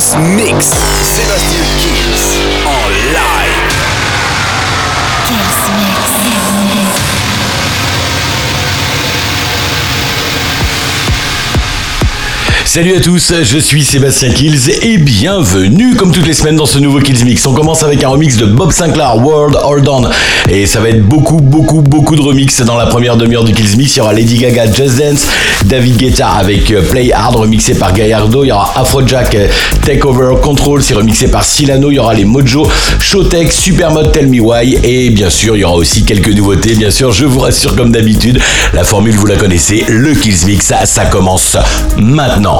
Mix. Sébastien Kills Salut à tous, je suis Sébastien Kills et bienvenue comme toutes les semaines dans ce nouveau Kills Mix. On commence avec un remix de Bob Sinclair, World Hold On. Et ça va être beaucoup, beaucoup, beaucoup de remix dans la première demi-heure du Kills Mix. Il y aura Lady Gaga, Just Dance, David Guetta avec euh, Play Hard remixé par Gallardo. Il y aura Afrojack, euh, Take Over Control, c'est remixé par Silano. Il y aura les Mojo, Showtech, Supermod Tell Me Why. Et bien sûr, il y aura aussi quelques nouveautés. Bien sûr, je vous rassure comme d'habitude, la formule vous la connaissez, le Kills Mix, ça commence maintenant.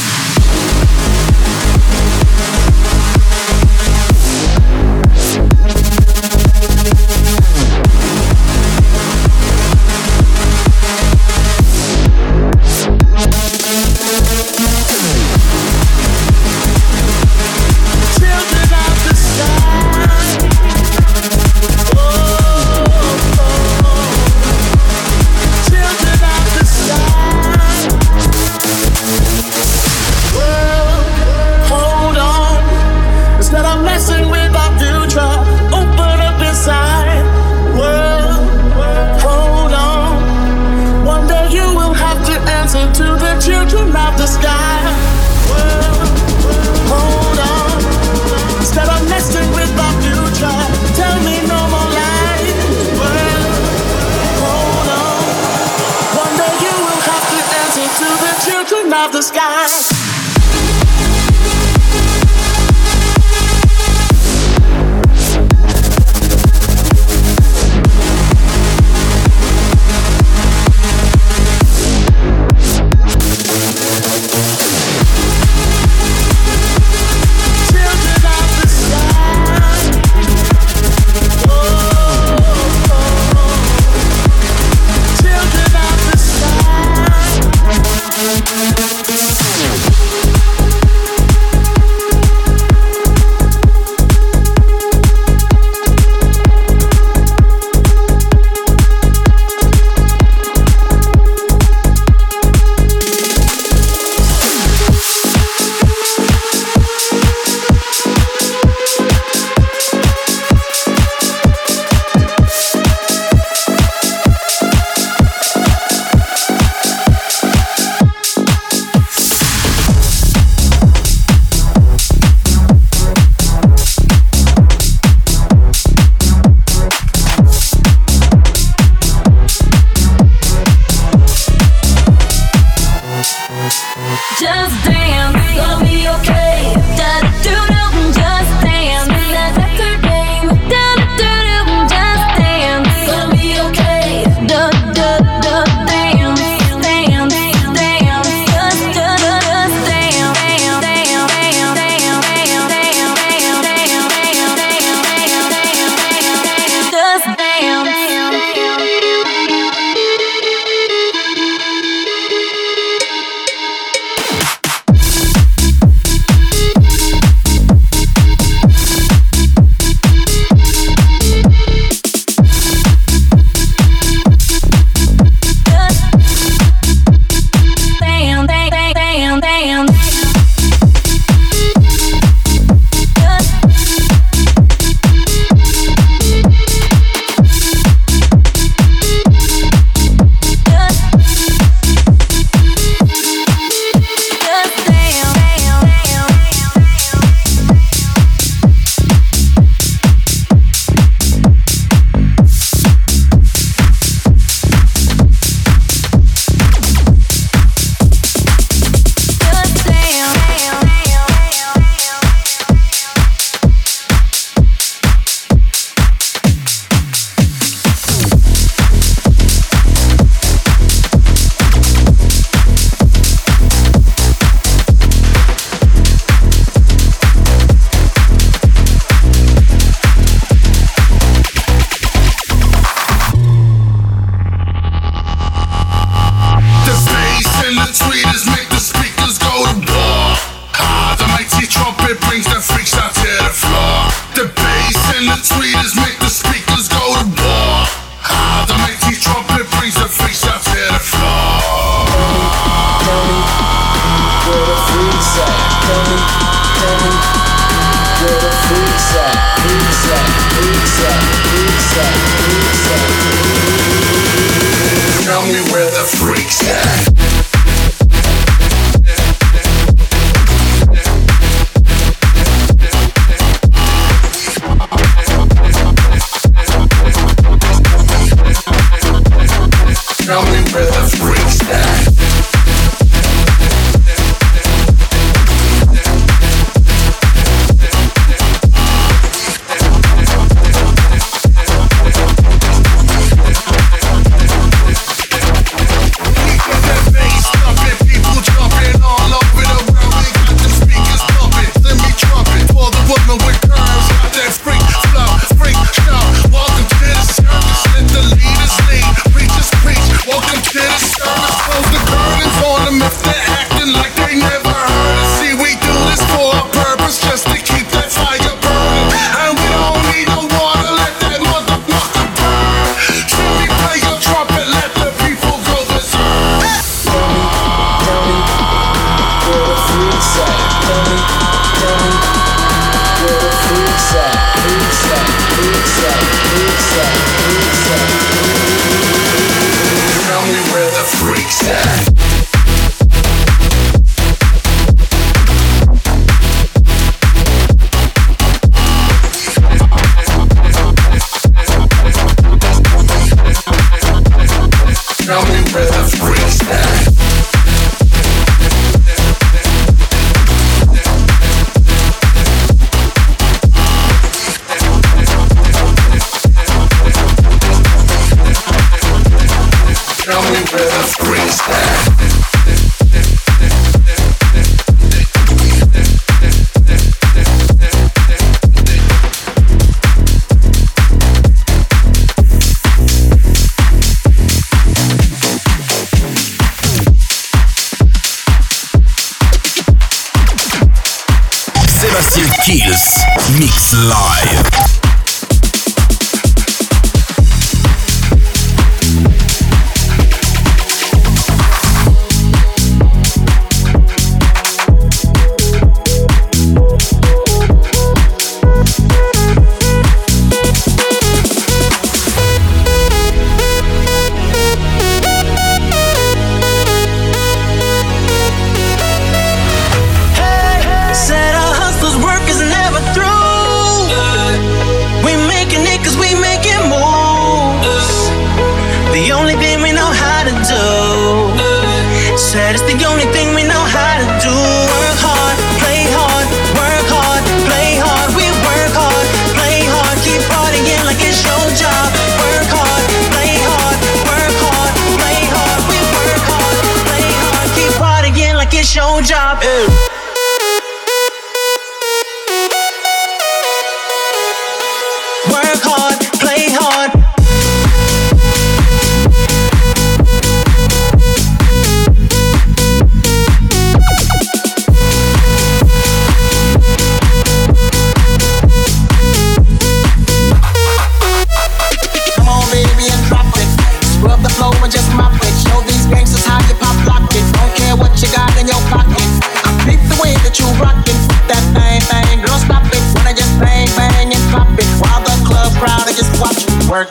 Work hard,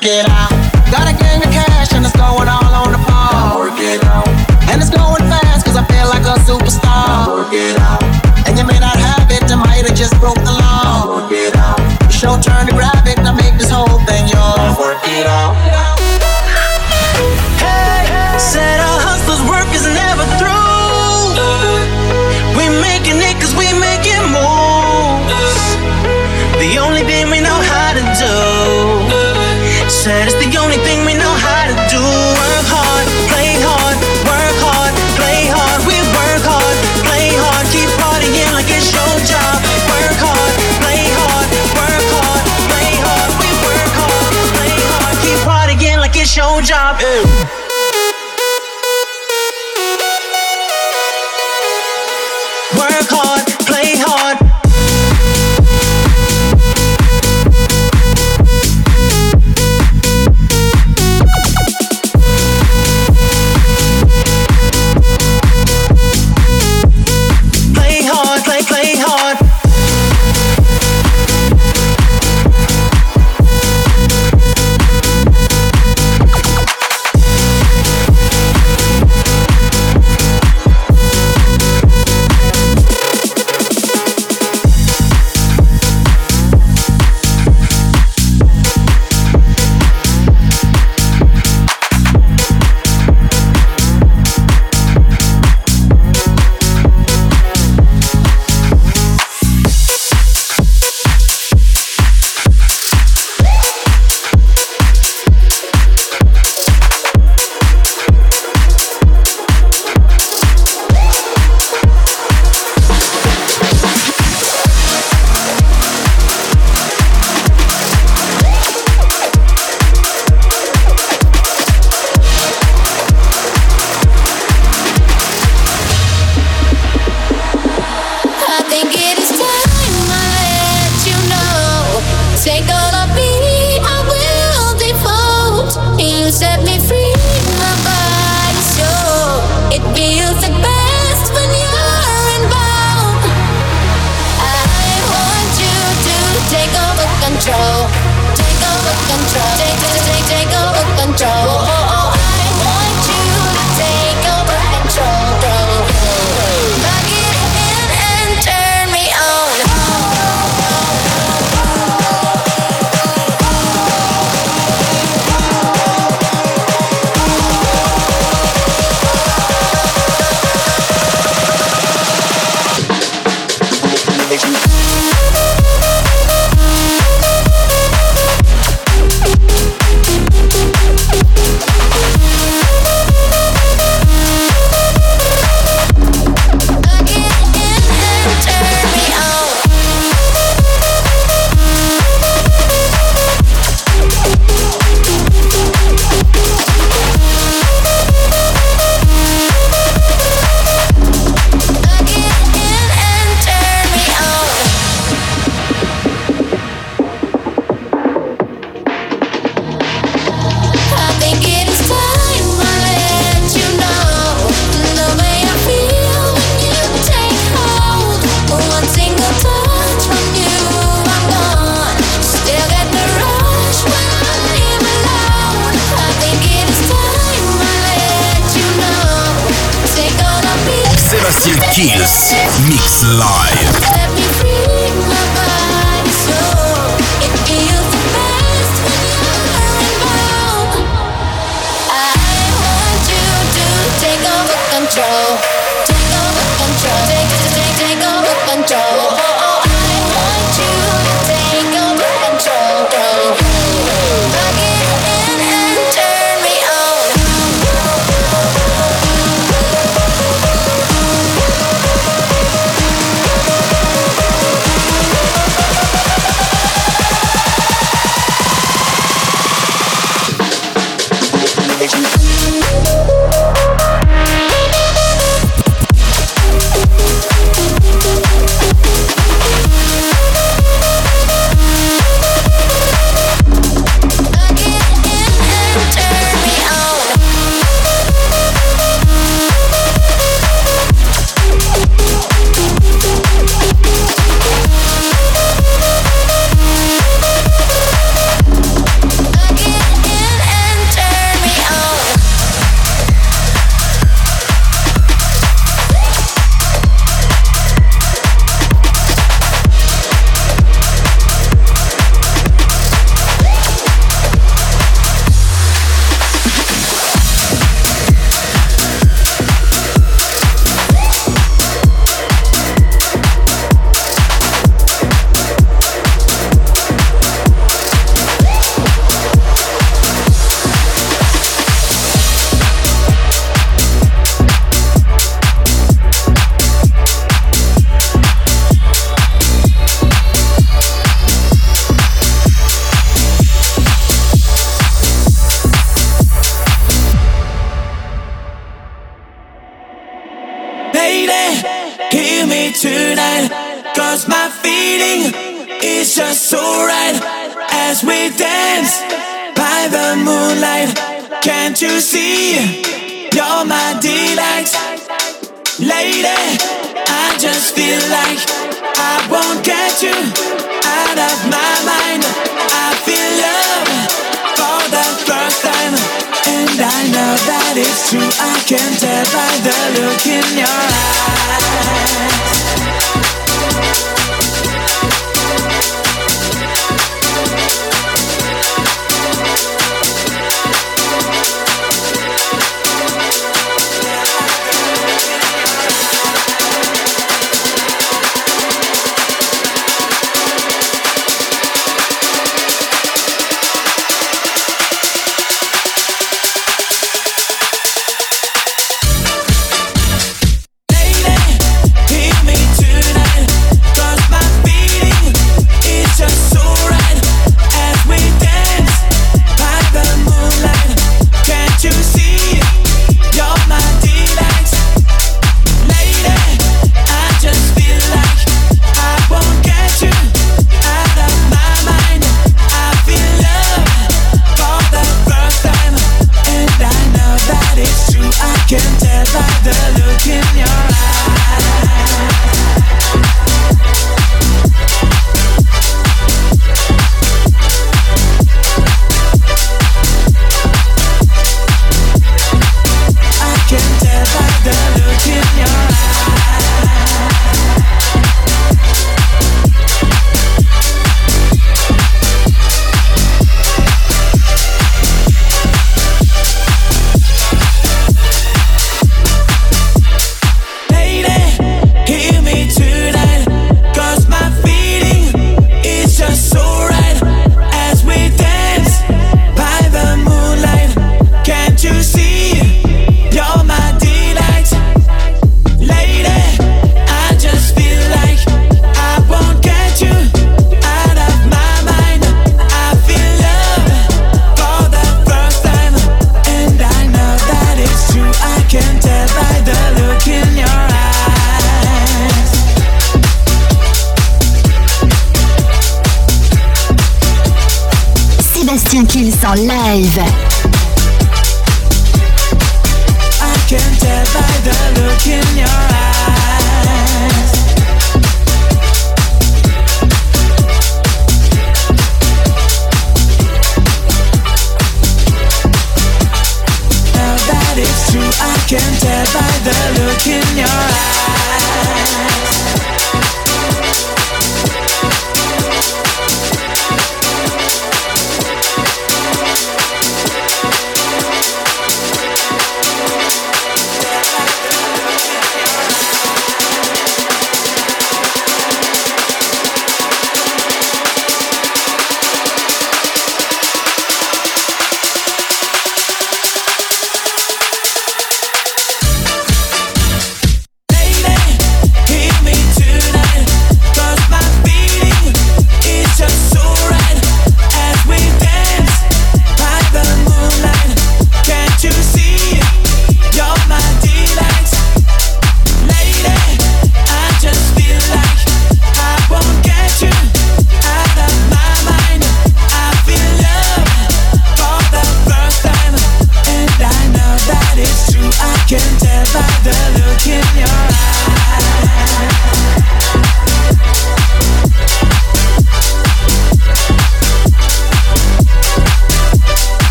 play hard.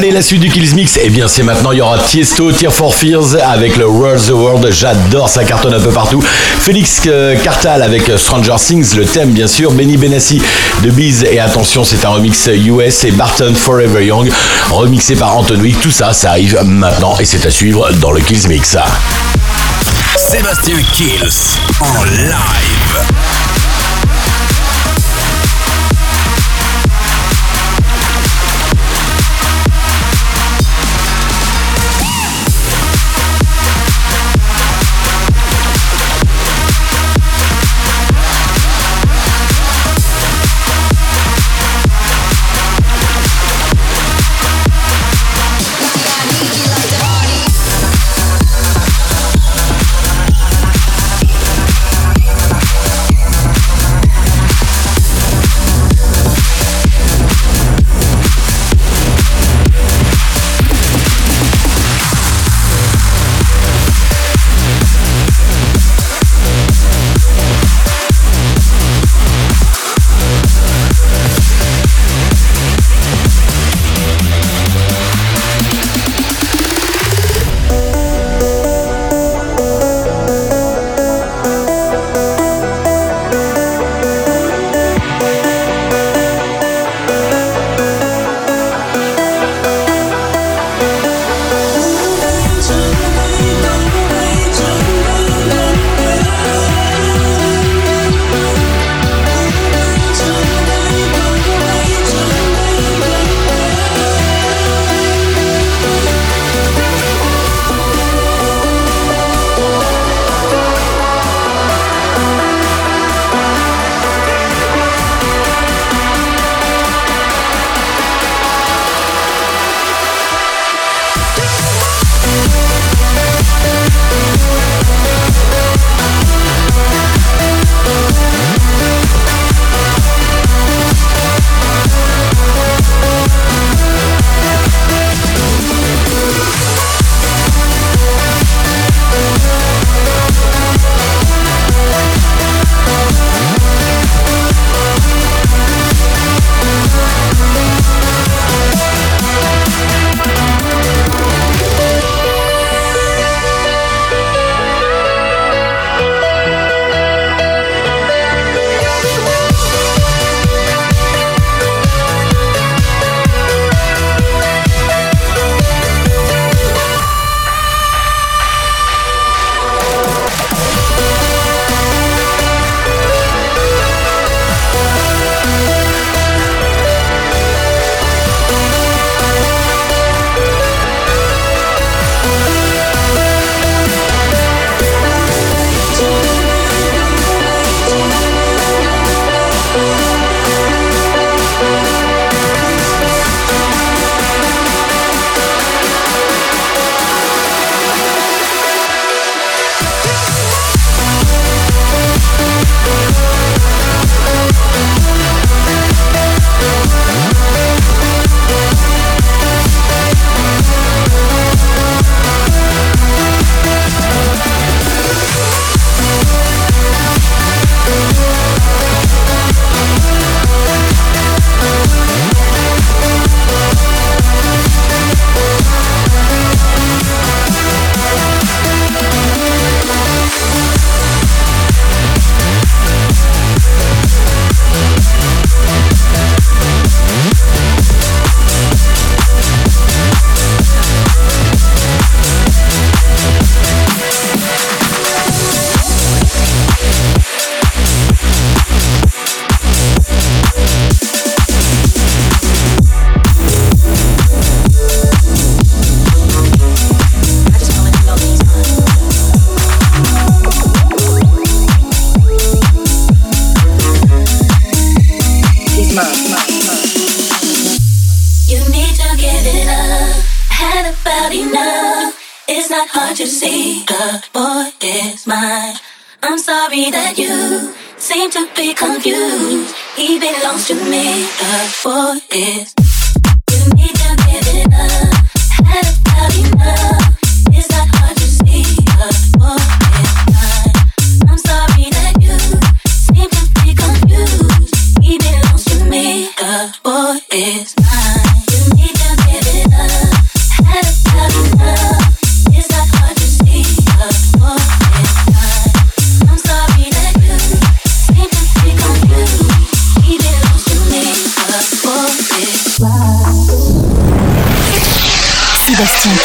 Allez, la suite du Kills Mix, eh bien c'est maintenant, il y aura Tiesto, Tear for Fears avec le World the World, j'adore, ça cartonne un peu partout. Félix euh, Cartal avec Stranger Things, le thème bien sûr, Benny Benassi de Biz, et attention, c'est un remix US, et Barton Forever Young, remixé par Wick, tout ça, ça arrive maintenant, et c'est à suivre dans le Kills Mix. Sébastien Kills en live.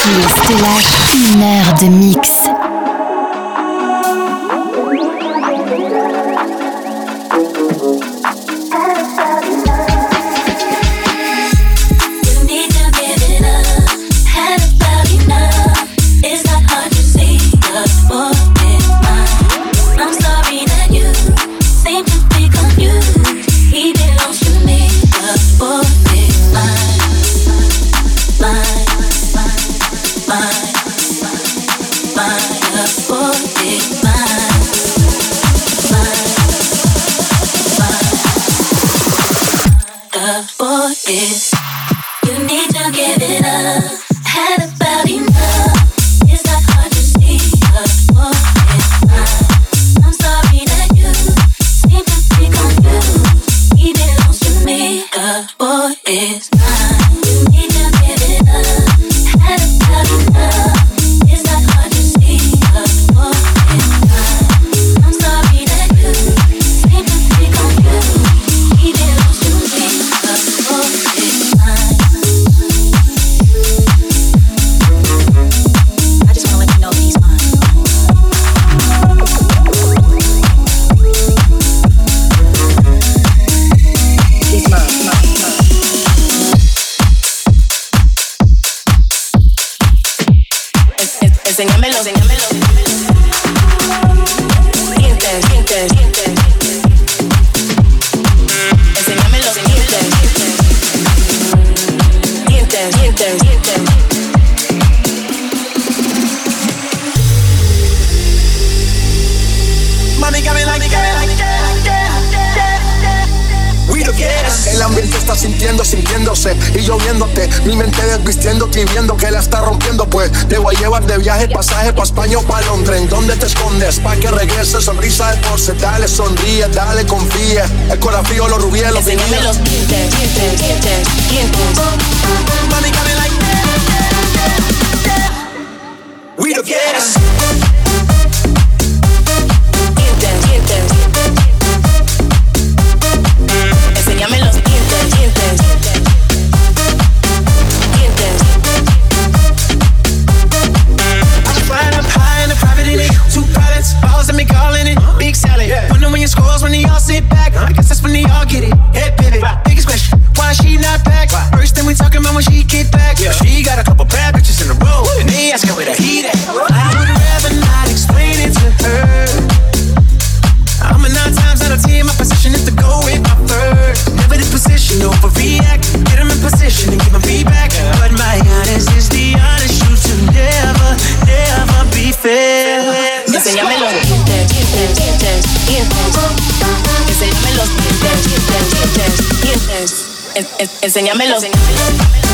Une heure de mix. desvistiendo, escribiendo que la está rompiendo, pues te voy a llevar de viaje, pasaje pa' España o pa' Londres. ¿En dónde te escondes? Pa' que regrese, sonrisa de porce, dale, sonríe, dale, confía. El corafío, los rubíes, los viniles. los dientes, dientes, dientes, dientes. Mami, like that. We Enséñamelo. Enséñamelo.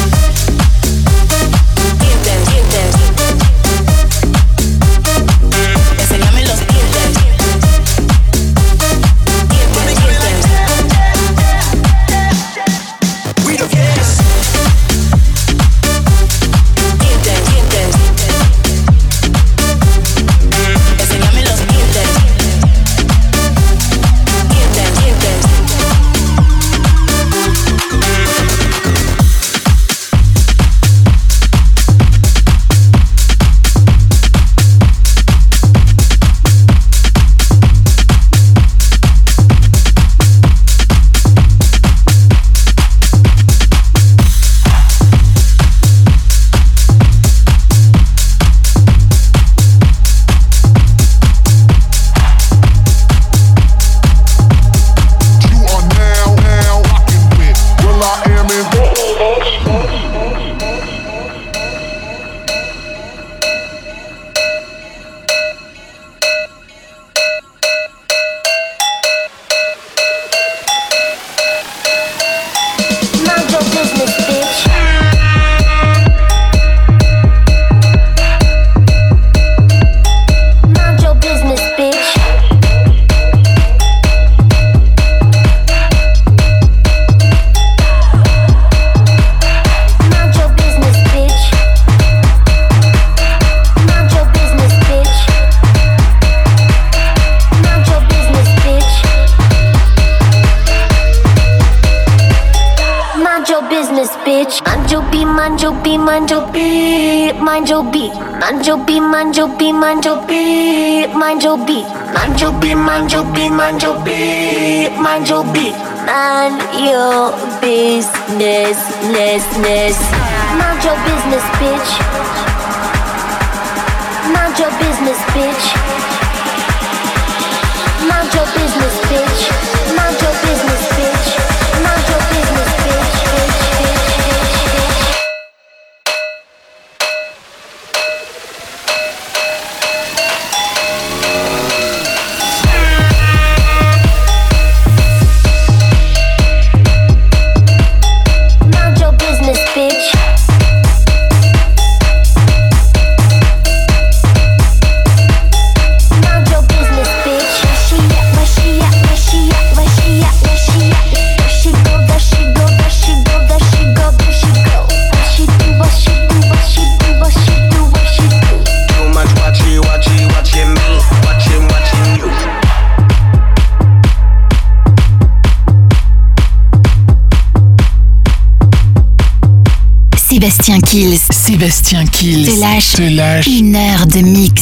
Sébastien Kills. Te. Te lâche. Une heure de mix.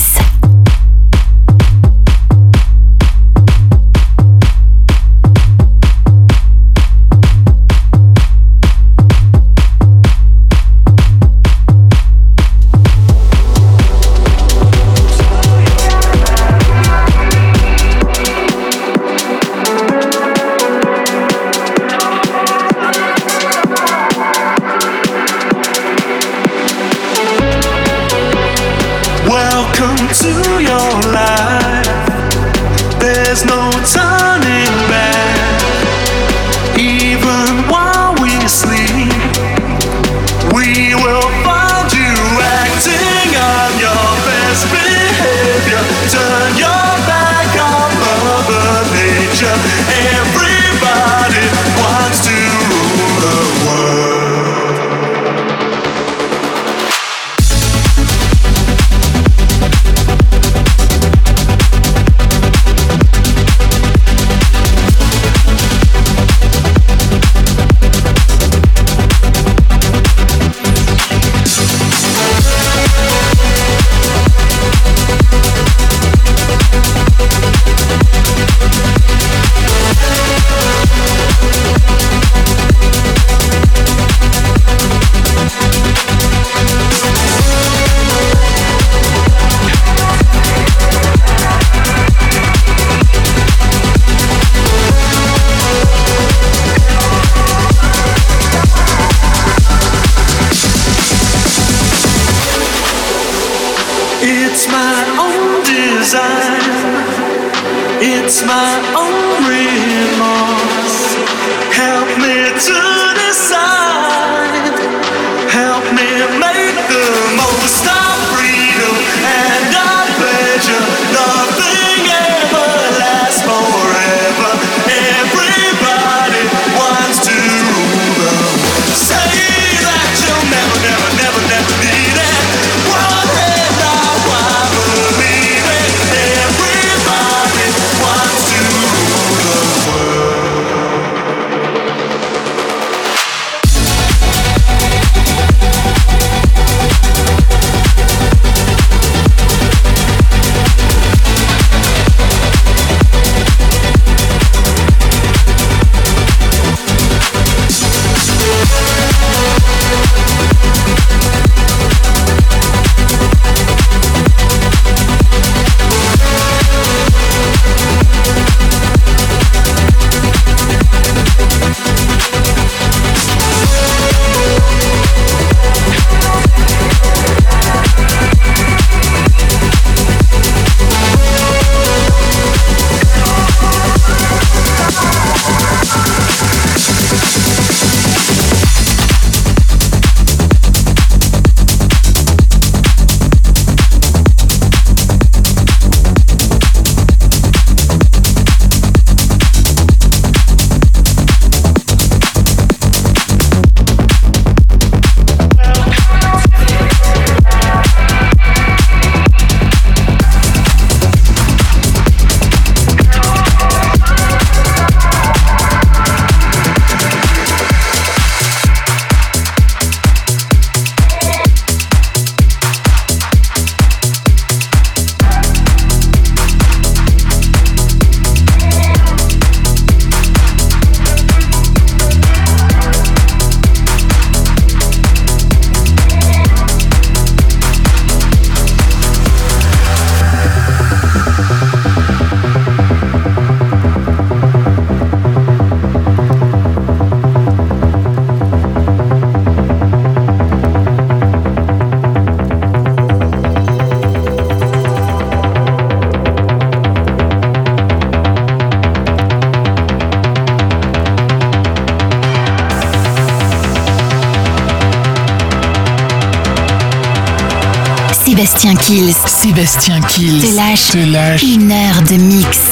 Kills. Sébastien Kills. Te lâche, te lâche une heure de mix.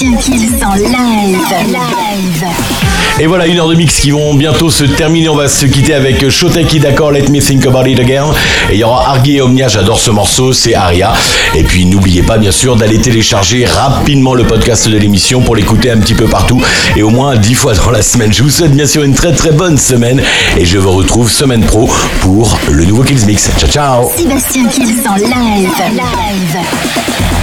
Sébastien Kills en live. Live. Et voilà, une heure de mix qui vont bientôt se terminer. On va se quitter avec Shoteki, d'accord, Let Me Think About It Again. Et il y aura Argy et Omnia, j'adore ce morceau, c'est Aria. Et puis n'oubliez pas, bien sûr, d'aller télécharger rapidement le podcast de l'émission pour l'écouter un petit peu partout et au moins dix fois dans la semaine. Je vous souhaite bien sûr une très très bonne semaine et je vous retrouve semaine pro pour le nouveau Kills Mix. Ciao ciao Sébastien Kills en live. Live.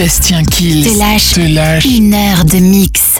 Sébastien Kills te lâche te lâche une heure de mix.